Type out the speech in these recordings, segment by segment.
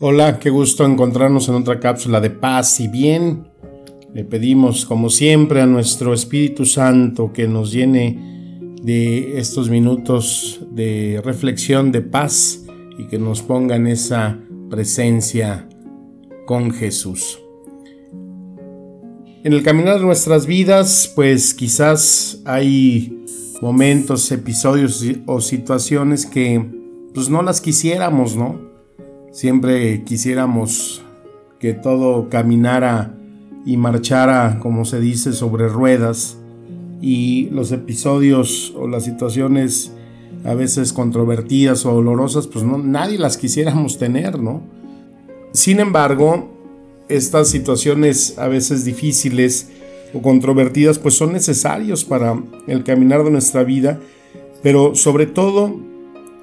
Hola, qué gusto encontrarnos en otra cápsula de paz y bien. Le pedimos, como siempre, a nuestro Espíritu Santo que nos llene de estos minutos de reflexión, de paz y que nos ponga en esa presencia con Jesús. En el caminar de nuestras vidas, pues quizás hay momentos, episodios o situaciones que pues no las quisiéramos, ¿no? Siempre quisiéramos que todo caminara y marchara, como se dice, sobre ruedas. Y los episodios o las situaciones a veces controvertidas o dolorosas, pues no, nadie las quisiéramos tener, ¿no? Sin embargo, estas situaciones a veces difíciles o controvertidas, pues son necesarios para el caminar de nuestra vida, pero sobre todo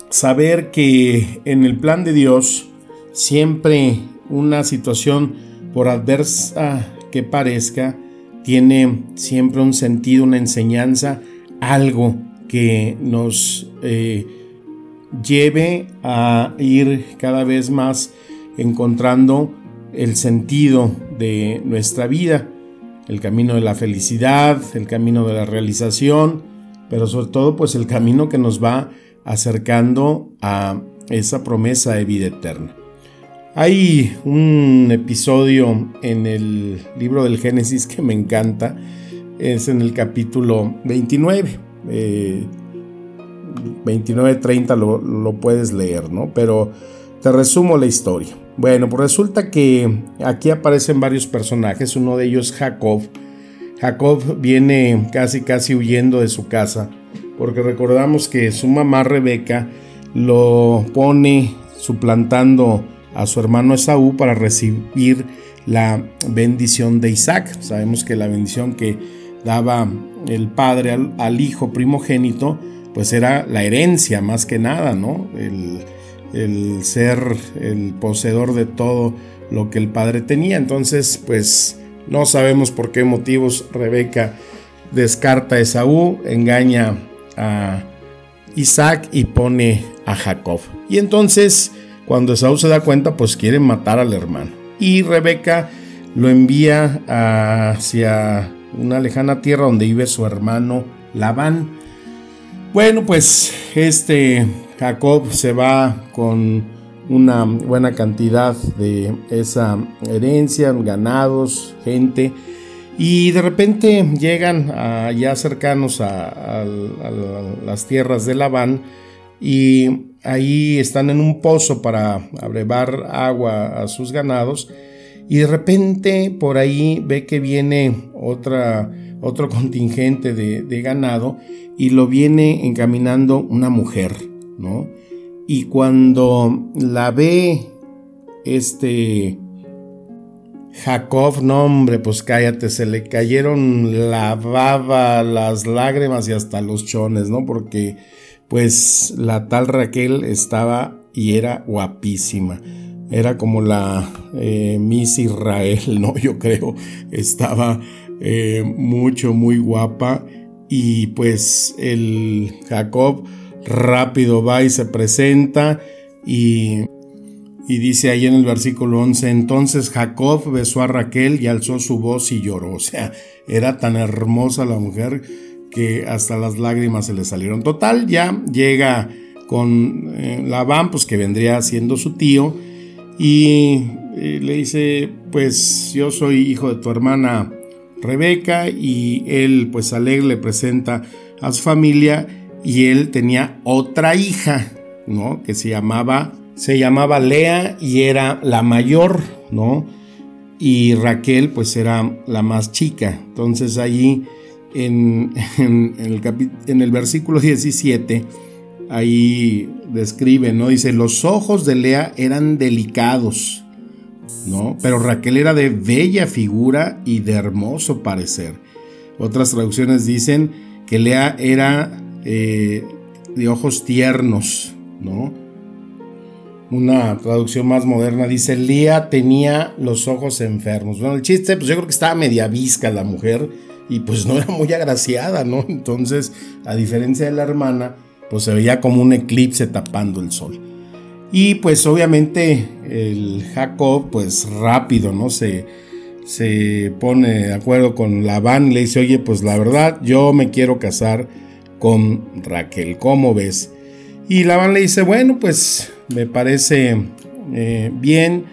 saber que en el plan de Dios, siempre una situación, por adversa que parezca, tiene siempre un sentido, una enseñanza, algo que nos eh, lleve a ir cada vez más encontrando el sentido de nuestra vida, el camino de la felicidad, el camino de la realización, pero sobre todo pues el camino que nos va acercando a esa promesa de vida eterna. Hay un episodio en el libro del Génesis que me encanta, es en el capítulo 29. 29-30 eh, lo, lo, puedes leer, ¿no? Pero te resumo la historia. Bueno, pues resulta que aquí aparecen varios personajes, uno de ellos Jacob. Jacob viene casi casi huyendo de su casa, porque recordamos que su mamá Rebeca lo pone suplantando a su hermano Esaú para recibir la bendición de Isaac. Sabemos que la bendición que daba el padre al, hijo primogénito, pues era la herencia más que nada, ¿no? El, el, ser el poseedor de todo lo que el padre tenía. Entonces, pues no sabemos por qué motivos Rebeca descarta a Esaú, engaña a Isaac y pone a Jacob. Y entonces cuando Esaú se da cuenta, pues quiere matar al hermano. Y Rebeca lo envía hacia una lejana tierra donde vive su hermano Labán. Bueno, pues este Jacob se va con una buena cantidad de esa herencia, ganados, gente, y de repente llegan allá cercanos a, a las tierras de Labán y ahí están en un pozo para abrevar agua a sus ganados y de repente por ahí ve que viene otra, otro contingente de, ganado y lo viene encaminando una mujer, ¿no? Y cuando la ve este Jacob, no hombre, pues cállate, se le cayeron la baba, las lágrimas y hasta los chones, ¿no? Porque pues la tal Raquel estaba y era guapísima. Era como la eh, Miss Israel, ¿no? Yo creo. Estaba eh, mucho, muy guapa. Y pues el Jacob rápido va y se presenta y, y dice ahí en el versículo 11, entonces Jacob besó a Raquel y alzó su voz y lloró. O sea, era tan hermosa la mujer que hasta las lágrimas se le salieron. Total, ya llega con eh, Labán, pues que vendría siendo su tío, y eh, le dice, pues yo soy hijo de tu hermana Rebeca, y él pues alegre le presenta a su familia, y él tenía otra hija, ¿no? Que se llamaba, se llamaba Lea y era la mayor, ¿no? Y Raquel pues era la más chica. Entonces allí en, el, en el versículo 17, ahí describe, ¿no? Dice, los ojos de Lea eran delicados, ¿no? Pero Raquel era de bella figura y de hermoso parecer. Otras traducciones dicen que Lea era eh, de ojos tiernos, ¿no? Una traducción más moderna dice, Lea tenía los ojos enfermos. Bueno, el chiste, pues yo creo que estaba media visca la mujer y pues no era muy agraciada, ¿no? Entonces, a diferencia de la hermana, pues se veía como un eclipse tapando el sol. Y pues obviamente el Jacob, pues rápido, ¿no? Se, se pone de acuerdo con Labán le dice, oye, pues la verdad, yo me quiero casar con Raquel, ¿cómo ves? Y Labán le dice, bueno, pues me parece eh, bien,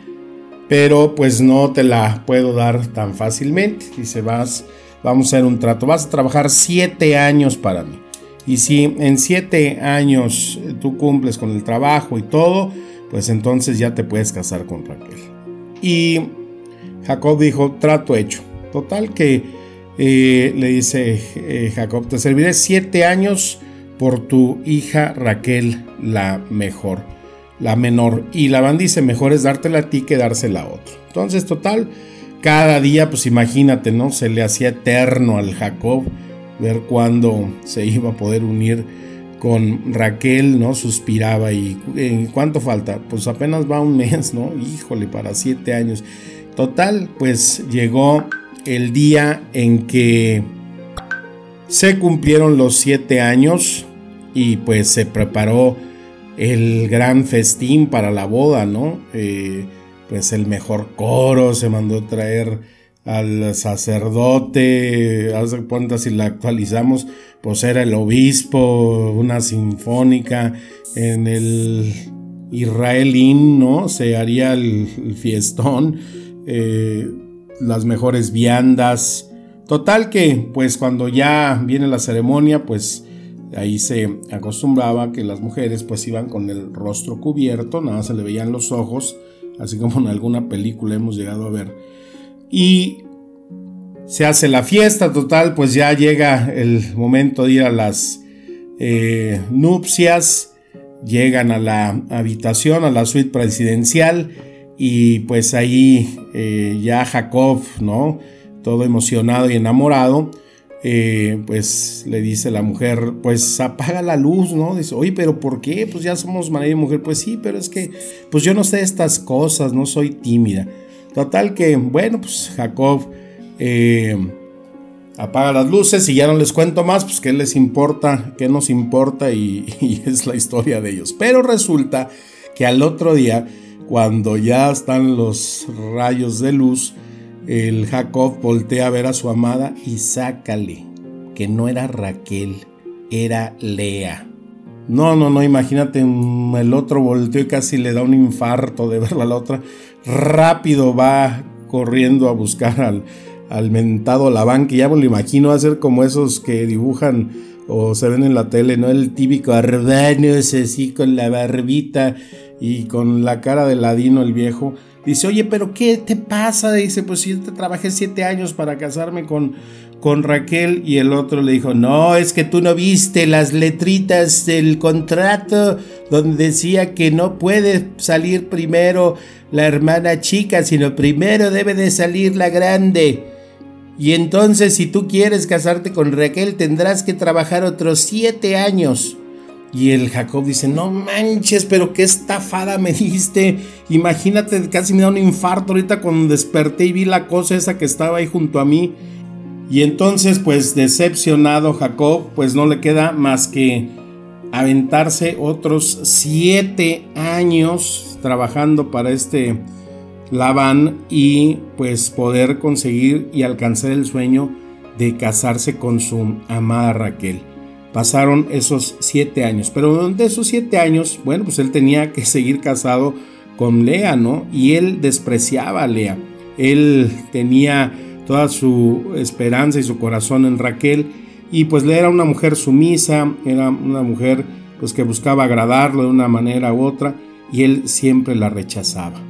pero pues no te la puedo dar tan fácilmente. Dice, vas, vamos a hacer un trato, vas a trabajar siete años para mí. Y si en siete años tú cumples con el trabajo y todo, pues entonces ya te puedes casar con Raquel. Y Jacob dijo, trato hecho. Total que eh, le dice eh, Jacob, te serviré siete años por tu hija Raquel, la mejor, la menor. Y Labán dice, mejor es dártela a ti que dársela a otro. Entonces, total, cada día, pues imagínate, ¿no? Se le hacía eterno al Jacob ver cuándo se iba a poder unir con Raquel, ¿no? Suspiraba y ¿en cuánto falta? Pues apenas va un mes, ¿no? Híjole, para siete años. Total, pues llegó el día en que se cumplieron los siete años y pues se preparó el gran festín para la boda, ¿no? Eh, pues el mejor coro, se mandó traer al sacerdote, haz cuenta si la actualizamos, pues era el obispo, una sinfónica, en el Israelín, ¿no? Se haría el, fiestón, eh, las mejores viandas. Total que, pues cuando ya viene la ceremonia, pues ahí se acostumbraba que las mujeres pues iban con el rostro cubierto, nada se le veían los ojos, así como en alguna película hemos llegado a ver y se hace la fiesta total, pues ya llega el momento de ir a las eh, nupcias, llegan a la habitación, a la suite presidencial y pues ahí eh, ya Jacob, ¿no? Todo emocionado y enamorado, eh, pues le dice la mujer, pues apaga la luz, ¿no? Dice, oye, pero ¿por qué? Pues ya somos marido y mujer. Pues sí, pero es que, pues yo no sé estas cosas, no soy tímida. Total que, bueno, pues Jacob eh, apaga las luces y ya no les cuento más, pues qué les importa, qué nos importa y, y es la historia de ellos. Pero resulta que al otro día, cuando ya están los rayos de luz, el Jacob voltea a ver a su amada y sácale que no era Raquel, era Lea. No, no, no, imagínate, el otro volteó y casi le da un infarto de verla a la otra. Rápido va corriendo a buscar al, al mentado Labán, que ya me lo imagino hacer como esos que dibujan o se ven en la tele, ¿no? El típico Arbanos así con la barbita y con la cara de ladino el viejo. Dice, oye, pero ¿qué te pasa? Dice, pues yo te trabajé siete años para casarme con, con Raquel y el otro le dijo, no, es que tú no viste las letritas del contrato donde decía que no puede salir primero la hermana chica, sino primero debe de salir la grande. Y entonces si tú quieres casarte con Raquel tendrás que trabajar otros siete años. Y el Jacob dice, no manches, pero qué estafada me diste. Imagínate, casi me da un infarto ahorita cuando desperté y vi la cosa esa que estaba ahí junto a mí. Y entonces, pues decepcionado Jacob, pues no le queda más que aventarse otros siete años trabajando para este Labán y pues poder conseguir y alcanzar el sueño de casarse con su amada Raquel. Pasaron esos siete años, pero durante esos siete años, bueno, pues él tenía que seguir casado con Lea, ¿no? Y él despreciaba a Lea. Él tenía toda su esperanza y su corazón en Raquel y pues le era una mujer sumisa, era una mujer pues que buscaba agradarlo de una manera u otra y él siempre la rechazaba.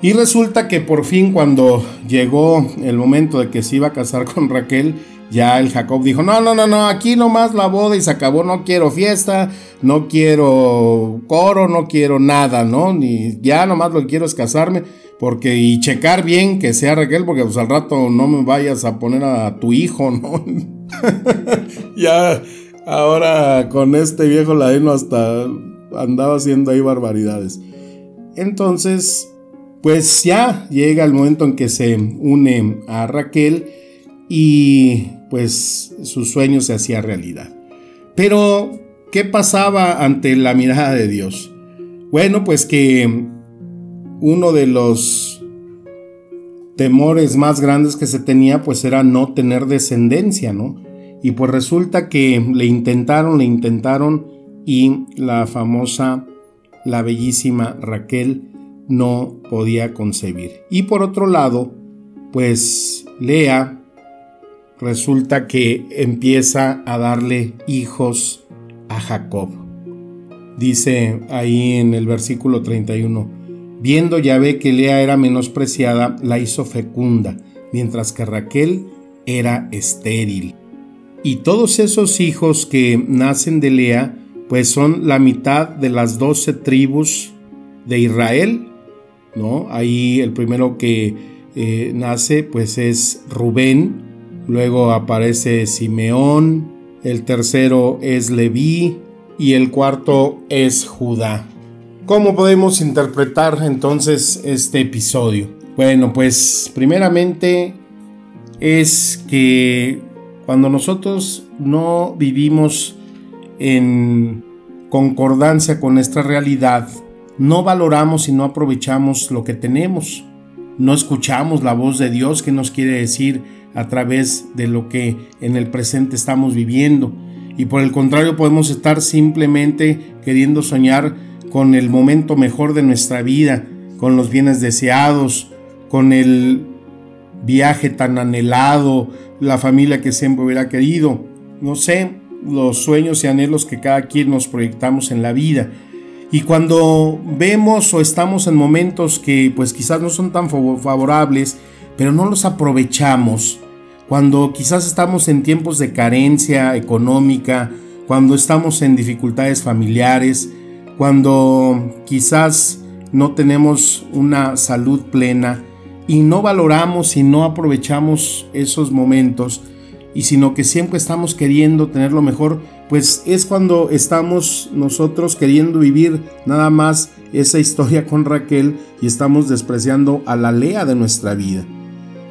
Y resulta que por fin cuando llegó el momento de que se iba a casar con Raquel, ya el Jacob dijo, no, no, no, no, aquí nomás la boda y se acabó, no quiero fiesta, no quiero coro, no quiero nada, ¿no? Ni ya nomás lo que quiero es casarme, porque y checar bien que sea Raquel, porque pues al rato no me vayas a poner a tu hijo, ¿no? ya, ahora con este viejo ladino hasta andaba haciendo ahí barbaridades. Entonces, pues ya llega el momento en que se une a Raquel y pues su sueño se hacía realidad. Pero, ¿qué pasaba ante la mirada de Dios? Bueno, pues que uno de los temores más grandes que se tenía pues era no tener descendencia, ¿no? Y pues resulta que le intentaron, le intentaron y la famosa, la bellísima Raquel no podía concebir. Y por otro lado, pues Lea resulta que empieza a darle hijos a Jacob. Dice ahí en el versículo 31, viendo Yahvé que Lea era menospreciada, la hizo fecunda, mientras que Raquel era estéril. Y todos esos hijos que nacen de Lea, pues son la mitad de las doce tribus de Israel, ¿no? Ahí el primero que eh, nace, pues es Rubén, Luego aparece Simeón, el tercero es Leví y el cuarto es Judá. ¿Cómo podemos interpretar entonces este episodio? Bueno, pues primeramente es que cuando nosotros no vivimos en concordancia con nuestra realidad, no valoramos y no aprovechamos lo que tenemos. No escuchamos la voz de Dios que nos quiere decir, a través de lo que en el presente estamos viviendo. Y por el contrario podemos estar simplemente queriendo soñar con el momento mejor de nuestra vida, con los bienes deseados, con el viaje tan anhelado, la familia que siempre hubiera querido, no sé, los sueños y anhelos que cada quien nos proyectamos en la vida. Y cuando vemos o estamos en momentos que pues quizás no son tan favorables, pero no los aprovechamos. Cuando quizás estamos en tiempos de carencia económica, cuando estamos en dificultades familiares, cuando quizás no tenemos una salud plena y no valoramos y no aprovechamos esos momentos, y sino que siempre estamos queriendo tener lo mejor, pues es cuando estamos nosotros queriendo vivir nada más esa historia con Raquel y estamos despreciando a la Lea de nuestra vida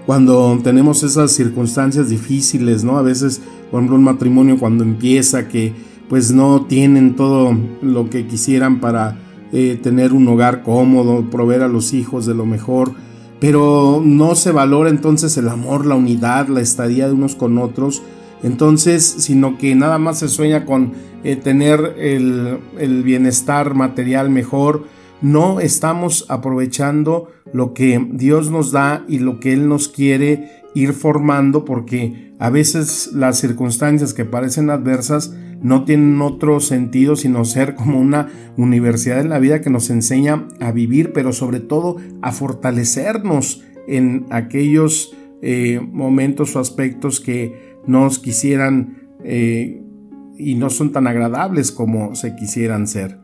cuando tenemos esas circunstancias difíciles, ¿no? A veces, por ejemplo, un matrimonio cuando empieza que pues no tienen todo lo que quisieran para eh, tener un hogar cómodo, proveer a los hijos de lo mejor, pero no se valora entonces el amor, la unidad, la estadía de unos con otros, entonces, sino que nada más se sueña con eh, tener el, el bienestar material mejor, no estamos aprovechando lo que Dios nos da y lo que Él nos quiere ir formando porque a veces las circunstancias que parecen adversas no tienen otro sentido sino ser como una universidad en la vida que nos enseña a vivir pero sobre todo a fortalecernos en aquellos eh, momentos o aspectos que nos quisieran eh, y no son tan agradables como se quisieran ser.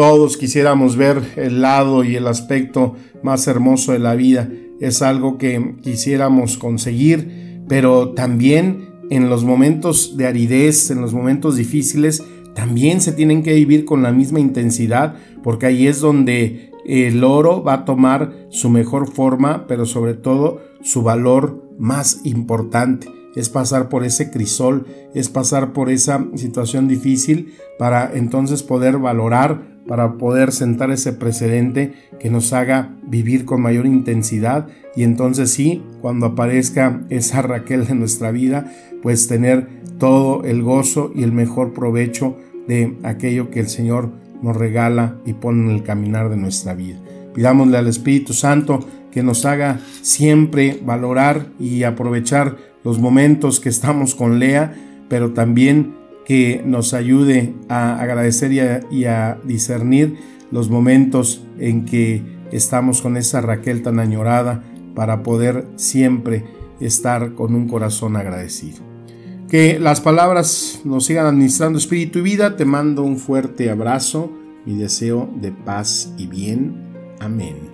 Todos quisiéramos ver el lado y el aspecto más hermoso de la vida. Es algo que quisiéramos conseguir, pero también en los momentos de aridez, en los momentos difíciles, también se tienen que vivir con la misma intensidad, porque ahí es donde el oro va a tomar su mejor forma, pero sobre todo su valor más importante. Es pasar por ese crisol, es pasar por esa situación difícil para entonces poder valorar para poder sentar ese precedente que nos haga vivir con mayor intensidad y entonces sí, cuando aparezca esa Raquel de nuestra vida, pues tener todo el gozo y el mejor provecho de aquello que el Señor nos regala y pone en el caminar de nuestra vida. Pidámosle al Espíritu Santo que nos haga siempre valorar y aprovechar los momentos que estamos con Lea, pero también que nos ayude a agradecer y a, discernir los momentos en que estamos con esa Raquel tan añorada para poder siempre estar con un corazón agradecido. Que las palabras nos sigan administrando espíritu y vida. Te mando un fuerte abrazo y deseo de paz y bien. Amén.